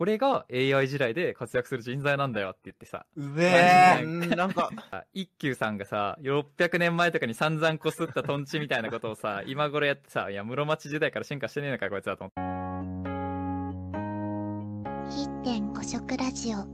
これが AI 時代で活躍する人材なんだよって言ってさ、うめえ。うんなんか、あ一休さんがさ、600年前とかに散々こすったトンチみたいなことをさ、今頃やってさ、いや、室町時代から進化してねえのか、こいつだと思って。1.5食ラジオ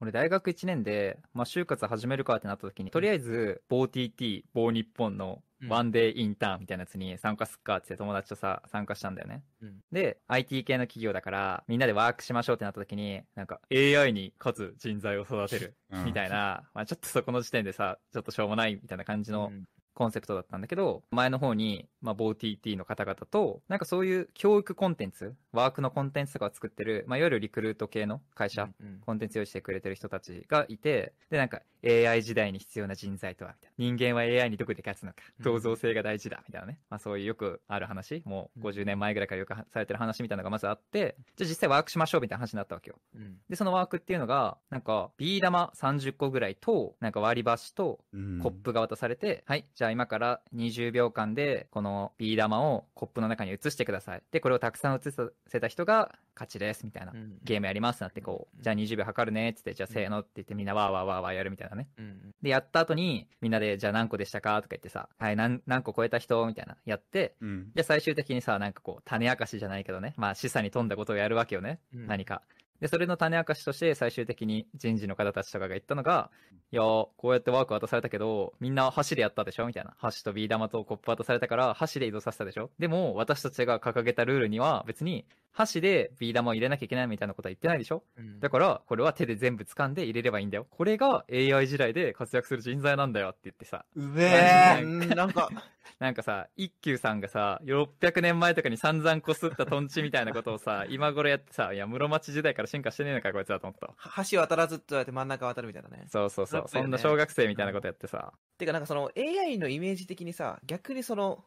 俺大学1年で、まあ、就活始めるかってなった時に、とりあえず、某 TT、某日本のうん。ワンデーインターンみたいなやつに参加すっかって友達とさ、参加したんだよね。うん。で、IT 系の企業だから、みんなでワークしましょうってなった時に、なんか AI に勝つ人材を育てる、うん。みたいな、まあちょっとそこの時点でさ、ちょっとしょうもないみたいな感じのうんコンセプトだったんだけど、前の方に、まあ、某 TT の方々と、なんかそういう教育コンテンツ、ワークのコンテンツとかを作ってる、まあ、いわゆるリクルート系の会社、うんコンテンツ用意してくれてる人たちがいて、で、なんか AI 時代に必要な人材とは、みたいな。人間は AI にどこで勝つのか、うん。創造性が大事だ、みたいなね。まあそういうよくある話、もう50年前ぐらいからよくされてる話みたいなのがまずあって、じゃあ実際ワークしましょうみたいな話になったわけよ。うん。で、そのワークっていうのが、なんか、ビー玉30個ぐらいと、なんか割り箸と、うん。コップが渡されて、はい、じゃあ今から20秒間で、このビー玉をコップの中に移してください。で、これをたくさん移させた人が勝ちです、みたいな。うんゲームやりますなって、こう、うんじゃあ20秒測るね、ってって、じゃあせーのって言ってみんなわーわーわーわーやるみたいなね。うんで、やった後に、みんなで、じゃあ何個でしたかとか言ってさ、はい、何、何個超えた人みたいな、やって、うん。で、最終的にさ、なんかこう、種明かしじゃないけどね、まあ、示唆に富んだことをやるわけよね。うん何か。で、それの種明かしとして、最終的に人事の方たちとかが言ったのが、いやー、こうやってワーク渡されたけど、みんな箸でやったでしょみたいな。箸とビー玉とコップ渡されたから、箸で移動させたでしょでも、私たちが掲げたルールには、別に、箸でビー玉を入れなきゃいけないみたいなことは言ってないでしょ？うんだから、これは手で全部掴んで入れればいいんだよ。これが AI 時代で活躍する人材なんだよって言ってさ、うめえ。うんなんか、なんかさ、一休さんがさ、600年前とかに散々こすったトンチみたいなことをさ、今頃やってさ、いや、室町時代から進化してねえのか、こいつだと思ったわ。は橋渡らずって言われて真ん中渡るみたいなね。そうそうそう。ねそんな小学生みたいなことやってさ。てかなんかその AI のイメージ的にさ、逆にその、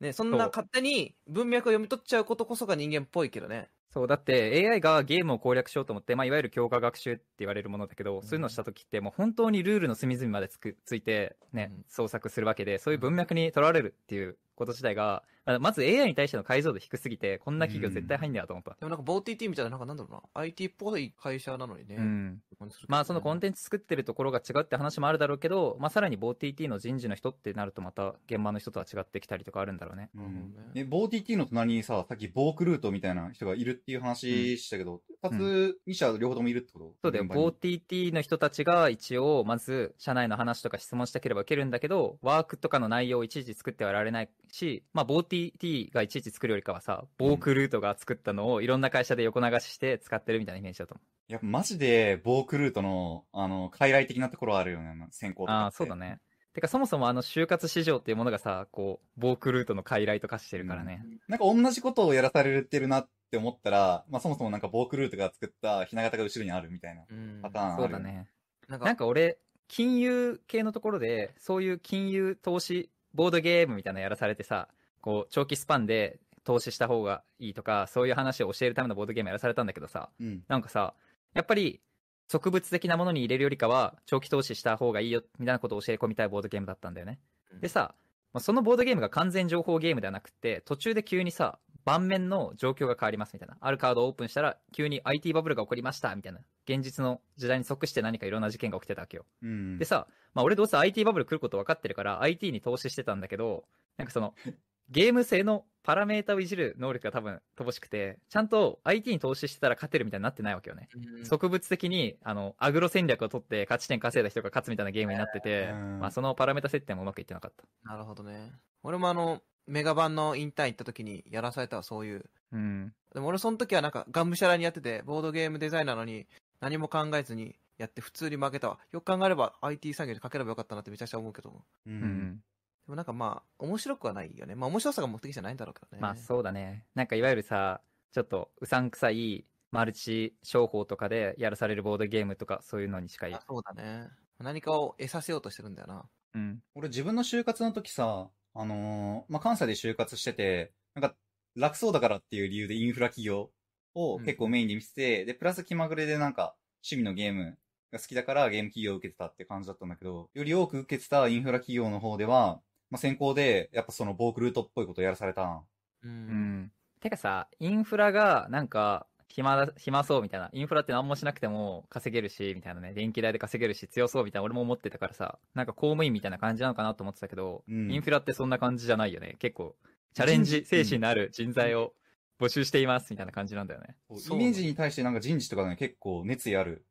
ね、そんな勝手に文脈を読み取っちゃうことこそが人間っぽいけどね。そう、だって AI がゲームを攻略しようと思って、まあ、いわゆる強化学習って言われるものだけど、そういうのをした時って、もう本当にルールの隅々までつくついて、ねうん、創作するわけで、そういう文脈に取られるっていうこと自体が、あまず AI に対しての解像度低すぎて、こんな企業絶対入んねやと思った。でもなんか BOTT みたいな、なんかなんだろうな、IT っぽい会社なのにね。うん。まあそのコンテンツ作ってるところが違うって話もあるだろうけど、まあさらに BOTT の人事の人ってなるとまた現場の人とは違ってきたりとかあるんだろうね。うん。え、ボー TT の隣にさ、さっきボークルートみたいな人がいるっていう話したけど、二、つ、二社両方ともいるってこと？そうだよ。現場に BOTT の人たちが一応、まず、社内の話とか質問したければ受けるんだけど、ワークとかの内容をいちいち作ってはられないし、まあ BOTT がいちいち作るよりかはさ、ボークルートが作ったのをいろんな会社で横流しして使ってるみたいなイメージだと思う。やっぱマジで、ボークルートの、あの、傀儡的なところあるよね、先行とか。ああ、そうだね。てかそもそもあの就活市場っていうものがさ、こう、ボークルートの傀儡と化してるからね。なんか同じことをやらされてるなって思ったら、まあそもそもなんかボークルートが作ったひな形が後ろにあるみたいなうんパターンある。そうだ。ね。なんなんか俺、金融系のところで、そういう金融投資、ボードゲームみたいなのやらされてさ、こう、長期スパンで投資した方がいいとか、そういう話を教えるためのボードゲームやらされたんだけどさ、うん。なんかさ、やっぱり、植物的なものに入れるよりかは、長期投資した方がいいよ、みたいなことを教え込みたいボードゲームだったんだよね。でさ、まあそのボードゲームが完全情報ゲームではなくて、途中で急にさ、盤面の状況が変わりますみたいな。あるカードをオープンしたら、急に IT バブルが起こりましたみたいな。現実の時代に即して何かいろんな事件が起きてたわけよ。うん。でさ、まあ俺どうせ IT バブル来ること分かってるから IT に投資してたんだけど、なんかその、ゲーム性のパラメータをいじる能力が多分乏しくて、ちゃんと IT に投資してたら勝てるみたいになってないわけよね。うん植物的に、あの、アグロ戦略を取って勝ち点稼いだ人が勝つみたいなゲームになってて、うんまあそのパラメータ設定もうまくいってなかった。なるほどね。俺もあの、メガバンのインターン行った時にやらされたわ、そういう。うん。でも俺その時はなんか、がむしゃらにやってて、ボードゲームデザイナーなのに、何も考えずにやって普通に負けたわ。よく考えれば IT 産業にかければよかったなってめちゃくちゃ思うけど。う。うんん。でもなんかまあ、面白くはないよね。まあ面白さが目的じゃないんだろうけどね。まあそうだね。なんかいわゆるさ、ちょっとうさんくさいマルチ商法とかでやらされるボードゲームとかそういうのに近いあ。そうだね。何かを得させようとしてるんだよな。うん。俺自分の就活の時さ、あのーまあ、関西で就活してて、なんか、楽そうだからっていう理由でインフラ企業を結構メインで見せて、で、プラス気まぐれでなんか、趣味のゲームが好きだからゲーム企業を受けてたって感じだったんだけど、より多く受けてたインフラ企業の方では、まあ、先行で、やっぱそのボークルートっぽいことをやらされたな。う。うんん。てかさ、インフラがなんか暇だ、暇そうみたいな。インフラって何もしなくても稼げるし、みたいなね。電気代で稼げるし、強そうみたいな俺も思ってたからさ、なんか公務員みたいな感じなのかなと思ってたけど、うんインフラってそんな感じじゃないよね。結構、チャレンジ精神のある人材を募集しています、みたいな感じなんだよね。そうイメージに対してなんか人事とかね、結構熱意ある。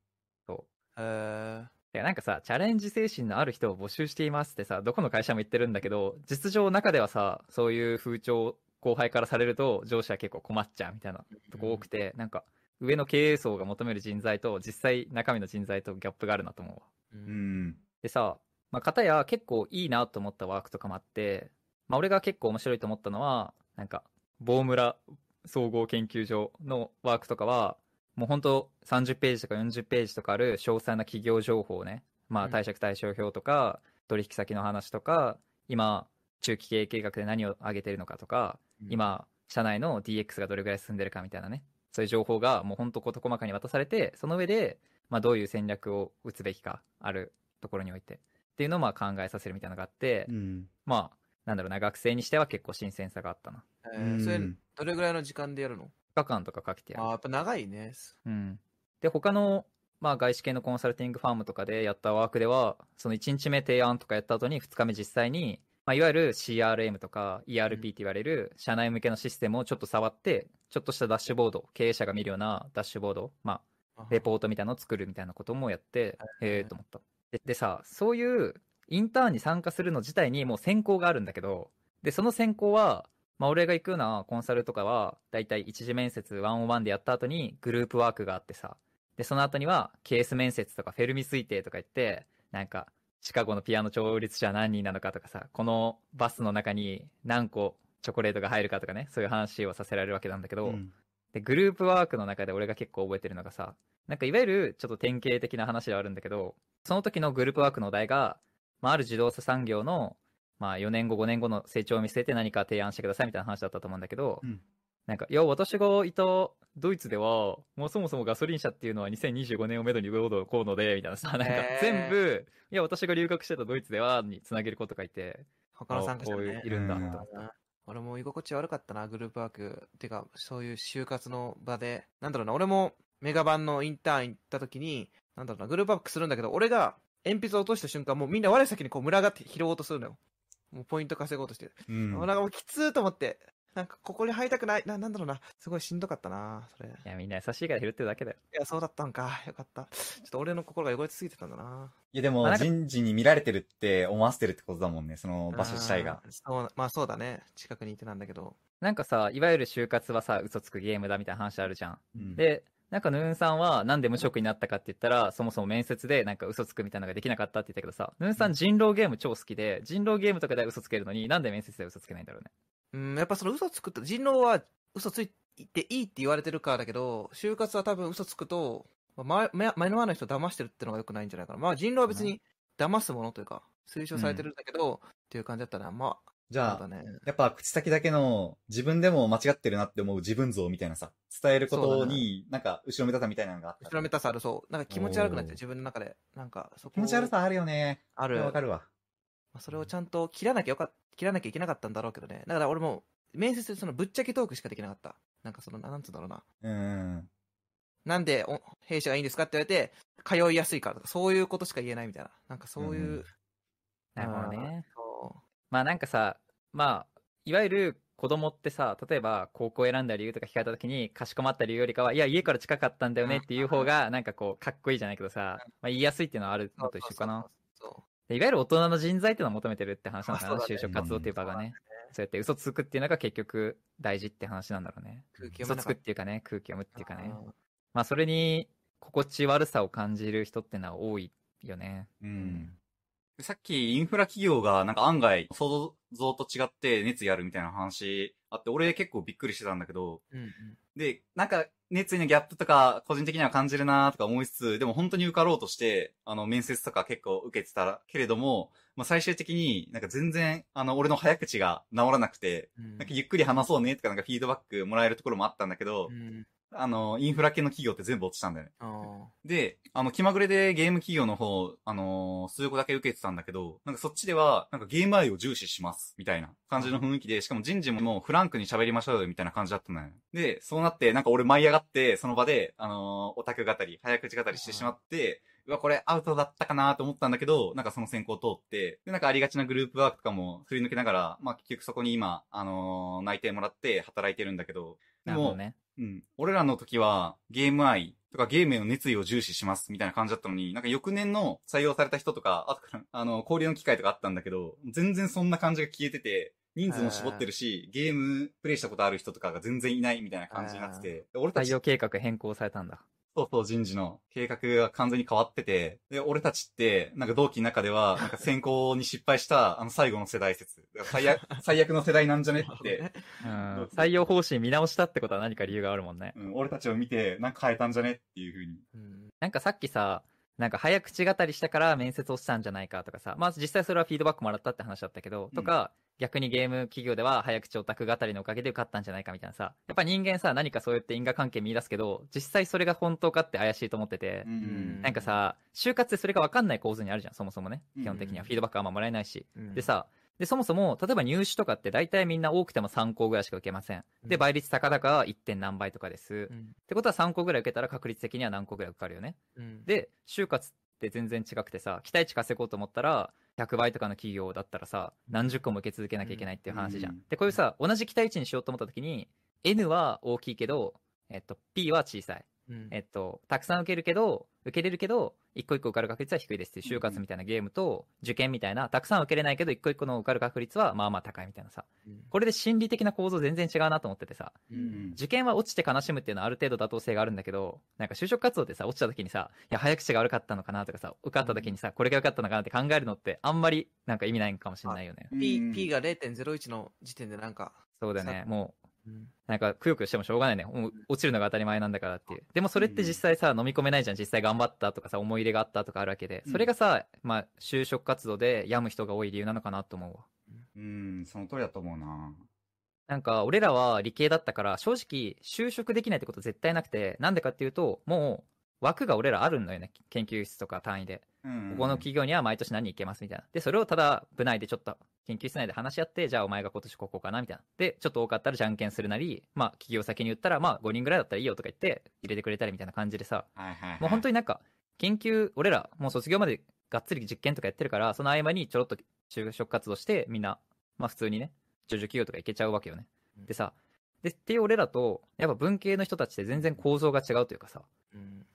へーいやなんかさ、チャレンジ精神のある人を募集していますってさ、どこの会社も言ってるんだけど、実情中ではさ、そういう風潮、後輩からされると、上司は結構困っちゃうみたいなとこ多くて、なんか、上の経営層が求める人材と、実際中身の人材とギャップがあるなと思うわ。ううんん。でさ、まあ、片や結構いいなと思ったワークとかもあって、まあ、俺が結構面白いと思ったのは、なんか、棒村総合研究所のワークとかは、もうほんと30ページとか40ページとかある詳細な企業情報をね、まあうん貸借対照表とか、取引先の話とか、今、中期経営計画で何を上げてるのかとか、今、社内の DX がどれぐらい進んでるかみたいなね、そういう情報がもうほんと事細かに渡されて、その上で、まあどういう戦略を打つべきか、あるところにおいて。っていうのをまあ考えさせるみたいなのがあって、うん。まあ、なんだろうな、学生にしては結構新鮮さがあったな。えーそれ、どれぐらいの時間でやるの？2日間とかかけてやるああ、やっぱ長いね。うん。で、他の、まあ、外資系のコンサルティングファームとかでやったワークでは、その1日目提案とかやった後に2日目実際に、まあ、いわゆる CRM とか ERP って言われる社内向けのシステムをちょっと触って、ちょっとしたダッシュボード、経営者が見るようなダッシュボード、まあ、レポートみたいなのを作るみたいなこともやって、へえと思った。ででさ、そういうインターンに参加するの自体にもう選考があるんだけど、で、その選考は、まあ俺が行くようなコンサルとかは、だいたい一次面接101でやった後にグループワークがあってさ、で、その後にはケース面接とかフェルミ推定とか言って、なんか、シカゴのピアノ調律者は何人なのかとかさ、このバスの中に何個チョコレートが入るかとかね、そういう話をさせられるわけなんだけど、うん。で、グループワークの中で俺が結構覚えてるのがさ、なんかいわゆるちょっと典型的な話ではあるんだけど、その時のグループワークのお題が、まあ、ある自動車産業の、まあ、4年後、5年後の成長を見据えて何か提案してくださいみたいな話だったと思うんだけど、うんなんか、いや、私がいたドイツでは、もうそもそもガソリン車っていうのは2025年をめどにどうこうので、みたいなさ、なんか全部、いや、私が留学してたドイツでは、につなげること書いて、他の参加者こういうねいるんだとうん思った。俺も居心地悪かったな、グループワーク。てか、そういう就活の場で。なんだろうな、俺もメガバンのインターン行った時に、なんだろうな、グループワークするんだけど、俺が鉛筆を落とした瞬間、もうみんな我先にこう群がって拾おうとするのよ。もうポイント稼ごうとして。うん俺がもうきつーと思って、なんかここに入りたくない。な、なんだろうな、すごいしんどかったな、それ。いいや、みんな優しいから拾ってるだけだよ。や、そうだったんか。よかった。ちょっと俺の心が汚れすぎてたんだな。いやでも人事に見られてるって思わせてるってことだもんね、その場所自体が。そう、まあそうだね。近くにいてなんだけど。なんかさ、いわゆる就活はさ、嘘つくゲームだみたいな話あるじゃん。うんで、なんかヌーンさんはなんで無職になったかって言ったら、そもそも面接でなんか嘘つくみたいなのができなかったって言ったけどさ、ヌーンさん人狼ゲーム超好きで、人狼ゲームとかでは嘘つけるのになんで面接では嘘つけないんだろうね。うん、やっぱその嘘つくと、人狼は嘘ついていいって言われてるからだけど、就活は多分嘘つくと、まあ前前の前の人を騙してるってのが良くないんじゃないかな。まあ人狼は別に騙すものというか、推奨されてるんだけど、っていう感じだったな。まあ、じゃあね。やっぱ口先だけの自分でも間違ってるなって思う自分像みたいなさ、伝えることに、なんか後ろめたさみたいなのがあった。後ろめたさある、そう。なんか気持ち悪くなっちゃう、自分の中で。なんか、そこ気持ち悪さあるよね。ある。わかるわ。まあそれをちゃんと切らなきゃよかっ切らなきゃいけなかったんだろうけどね。だから俺も、面接でそのぶっちゃけトークしかできなかった。なんかその、なんつうんだろうな。うん。なんでお弊社がいいんですかって言われて、通いやすいからとか、そういうことしか言えないみたいな。なんかそういう。うんなるほどね。そまあなんかさ、まあ、いわゆる子供ってさ、例えば高校選んだ理由とか聞かれた時に、かしこまった理由よりかは、いや、家から近かったんだよねっていう方が、なんかこう、かっこいいじゃないけどさ、まあ言いやすいっていうのはあるうのと一緒かな。いわゆる大人の人材っていうのを求めてるって話なんだな、就職活動っていう場がね。そうやって嘘つくっていうのが結局大事って話なんだろうね。空気読嘘つくっっていうかね、空気読むっていうかね。まあそれに心地悪さを感じる人ってのは多いよね。うん。さっきインフラ企業がなんか案外想像と違って熱意あるみたいな話あって、俺結構びっくりしてたんだけど、うんうん。で、なんか熱意のギャップとか個人的には感じるなとか思いつつ、でも本当に受かろうとして、あの面接とか結構受けてたけれども、まあ最終的になんか全然あの俺の早口が治らなくて、うんなんかゆっくり話そうねとかなんかフィードバックもらえるところもあったんだけど、うんあの、インフラ系の企業って全部落ちたんだよね。で、あの、気まぐれでゲーム企業の方、あのー数個だけ受けてたんだけど、なんかそっちでは、なんかゲーム愛を重視します、みたいな感じの雰囲気で、しかも人事ももうフランクに喋りましょうよ、みたいな感じだったのよ。で、そうなって、なんか俺舞い上がって、その場で、あのーオタク語り、早口語りしてしまって、うわ、これアウトだったかなと思ったんだけど、なんかその選考通って、で、なんかありがちなグループワークとかも振り抜けながら、まあ結局そこに今、あのー内定もらって働いてるんだけど、でも、ね。うん。俺らの時は、ゲーム愛とかゲームへの熱意を重視しますみたいな感じだったのに、なんか翌年の採用された人とか、あとから、あの、交流の機会とかあったんだけど、全然そんな感じが消えてて、人数も絞ってるし、ゲームプレイしたことある人とかが全然いないみたいな感じになってて、で俺たち採用計画変更されたんだ。そうそう人事の計画が完全に変わってて、で、俺たちって、なんか同期の中では、なんか選考に失敗した、あの最後の世代説。最悪、最悪の世代なんじゃねって、うん。採用方針見直したってことは何か理由があるもんね。うん、俺たちを見て、なんか変えたんじゃねっていう風に。うん。なんかさっきさ、なんか早口語りしたから面接をしたんじゃないかとかさ、まあ実際それはフィードバックもらったって話だったけど、とか、逆にゲーム企業では早口オタク語りのおかげで受かったんじゃないかみたいなさ、やっぱ人間さ、何かそうやって因果関係見出すけど、実際それが本当かって怪しいと思ってて、うん。なんかさ、就活ってそれが分かんない構図にあるじゃん、そもそもね。うん。基本的には。フィードバックあんまもらえないし。うん。で、さ、で、そもそも、例えば入試とかって大体みんな多くても3校ぐらいしか受けません。で、うん倍率高々は 1. 点何倍とかです。っうん。てことは3校ぐらい受けたら確率的には何個ぐらい受かるよね。うん、で、就活って全然違くてさ、期待値稼ごうと思ったら、100倍とかの企業だったらさ、何十個も受け続けなきゃいけないっていう話じゃん。うんで、こういうさ、同じ期待値にしようと思った時に、N は大きいけど、えっと、P は小さい。うん。えっと、たくさん受けるけど、受けれるけど、一個一個受かる確率は低いですっていう就活みたいなゲームと、受験みたいな、たくさん受けれないけど、一個一個の受かる確率はまあまあ高いみたいなさ。うん。これで心理的な構造全然違うなと思っててさ、受験は落ちて悲しむっていうのはある程度妥当性があるんだけど、なんか就職活動でさ、落ちた時にさ、いや、早口が悪かったのかなとかさ、受かった時にさ、これが良かったのかなって考えるのって、あんまりなんか意味ないかもしれないよね。P, うん。P が0.01の時点でなんか、そうだね。さもう、うんなんか、くよくよしてもしょうがないね。落ちるのが当たり前なんだからっていう。でもそれって実際さ、飲み込めないじゃん。実際頑張ったとかさ、思い入れがあったとかあるわけで。それがさ、まあ、就職活動で病む人が多い理由なのかなと思うわ。うん、その通りだと思うな。なんか、俺らは理系だったから、正直、就職できないってこと絶対なくて、なんでかっていうと、もう、枠が俺らあるんだよね。研究室とか単位で。うんここの企業には毎年何人行けますみたいな。で、それをただ部内でちょっと研究室内で話し合って、じゃあお前が今年ここかなみたいな。で、ちょっと多かったらじゃんけんするなり、まあ企業先に言ったら、まあ5人ぐらいだったらいいよとか言って入れてくれたりみたいな感じでさ、はいはい、はい。もう本当になんか研究、俺らもう卒業までがっつり実験とかやってるから、その合間にちょろっと就職活動してみんな、まあ普通にね、上場企業とか行けちゃうわけよね。でさ、で、っていう俺らと、やっぱ文系の人たちって全然構造が違うというかさ、うん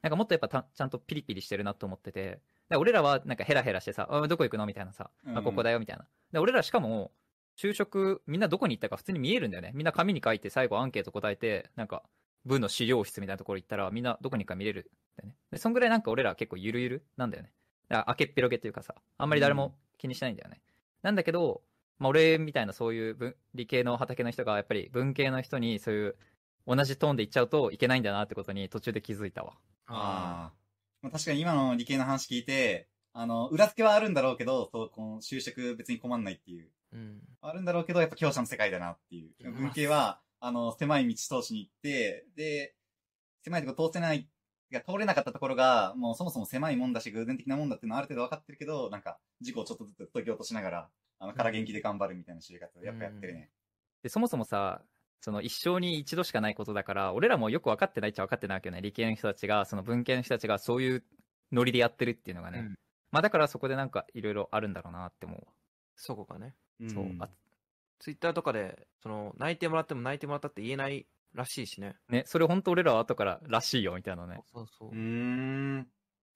なんかもっとやっぱたちゃんとピリピリしてるなと思ってて、ら俺らはなんかヘラヘラしてさ、あどこ行くのみたいなさ、うんあここだよみたいな。で俺らしかも、就職、みんなどこに行ったか普通に見えるんだよね。みんな紙に書いて最後アンケート答えて、なんか、部の資料室みたいなところ行ったら、みんなどこに行くか見れるんだよね。で、そんぐらいなんか俺ら結構ゆるゆるなんだよね。だから開けっぴろげっていうかさ、あんまり誰も気にしないんだよね。なんだけど、まあ俺みたいなそういう文理系の畑の人がやっぱり文系の人にそういう同じトーンで言っちゃうといけないんだなってことに途中で気づいたわ。ああ。まあ、確かに今の理系の話聞いて、あの、裏付けはあるんだろうけど、そう、この就職別に困んないっていう。うん。あるんだろうけど、やっぱ強者の世界だなっていう。うん文系は、あの、狭い道通しに行って、で、狭いとこ通せない、いや、通れなかったところが、もうそもそも狭いもんだし、偶然的なもんだっていうのはある程度分かってるけど、なんか、事故をちょっとずつ解き落としながら、あの、空元気で頑張るみたいな就活をやっぱやってるね。で、そもそもさ、その一生に一度しかないことだから、俺らもよく分かってないっちゃ分かってないわけよね。理系の人たちが、その文系の人たちがそういうノリでやってるっていうのがね。うんまあだからそこでなんかいろいろあるんだろうなって思うわ。そこがね。そう。あツイッターとかで、その、泣いてもらっても泣いてもらったって言えないらしいしね。ね、それ本当俺らは後かららしいよみたいなね。そうそううー。ん。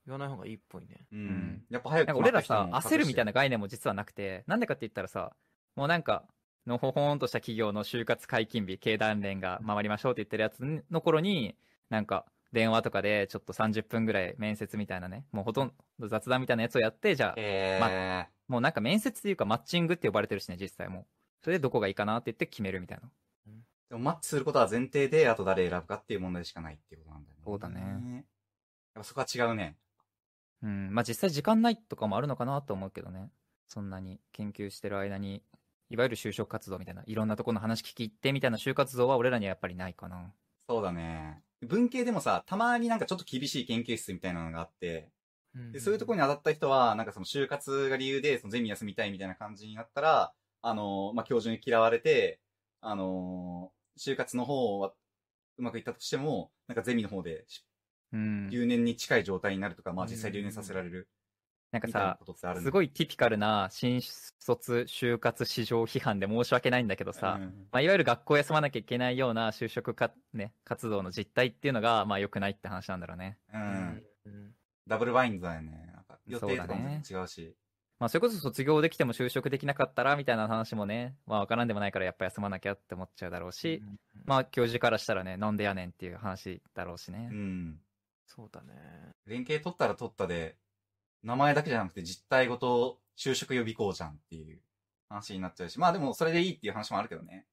言わない方がいいっぽいね。ううんん。やっぱ早く俺らさ、焦るみたいな。な概念も実はなくて、なんでかって言ったらさ、もうなんか、のほほんとした企業の就活解禁日、経団連が回りましょうって言ってるやつの頃に、なんか、電話とかでちょっと30分ぐらい面接みたいなね、もうほとんど雑談みたいなやつをやって、じゃあ、えー。もうなんか面接っていうかマッチングって呼ばれてるしね、実際もう。それでどこがいいかなって言って決めるみたいな。でもマッチすることは前提で、あと誰選ぶかっていう問題しかないっていうことなんだよね。そうだね。やっぱそこは違うね。うん、まあ実際時間ないとかもあるのかなと思うけどね。そんなに研究してる間に、いわゆる就職活動みたいな、いろんなところの話聞き入ってみたいな就活動は俺らにはやっぱりないかな。そうだね。文系でもさ、たまになんかちょっと厳しい研究室みたいなのがあって、うんでそういうところに当たった人は、なんかその就活が理由で、そのゼミ休みたいみたいな感じになったら、あのまあ、教授に嫌われて、あの就活の方はうまくいったとしても、なんかゼミの方でうん。留年に近い状態になるとか、まあ実際留年させられるなんかさ、すごいティピカルな新卒就活市場批判で申し訳ないんだけどさ、うんまあ、いわゆる学校休まなきゃいけないような就職か、ね、活動の実態っていうのが、まあ良くないって話なんだろうね。う。うんんうんダブルバインドだよね。なんか予定とかもそうだね違うし。まあそれこそ卒業できても就職できなかったらみたいな話もね、まあわからんでもないからやっぱ休まなきゃって思っちゃうだろうし、うんまあ教授からしたらね、なんでやねんっていう話だろうしね。うん。そうだね。連携取ったら取ったで、名前だけじゃなくて実態ごと就職予備校じゃんっていう話になっちゃうし、まあでもそれでいいっていう話もあるけどね。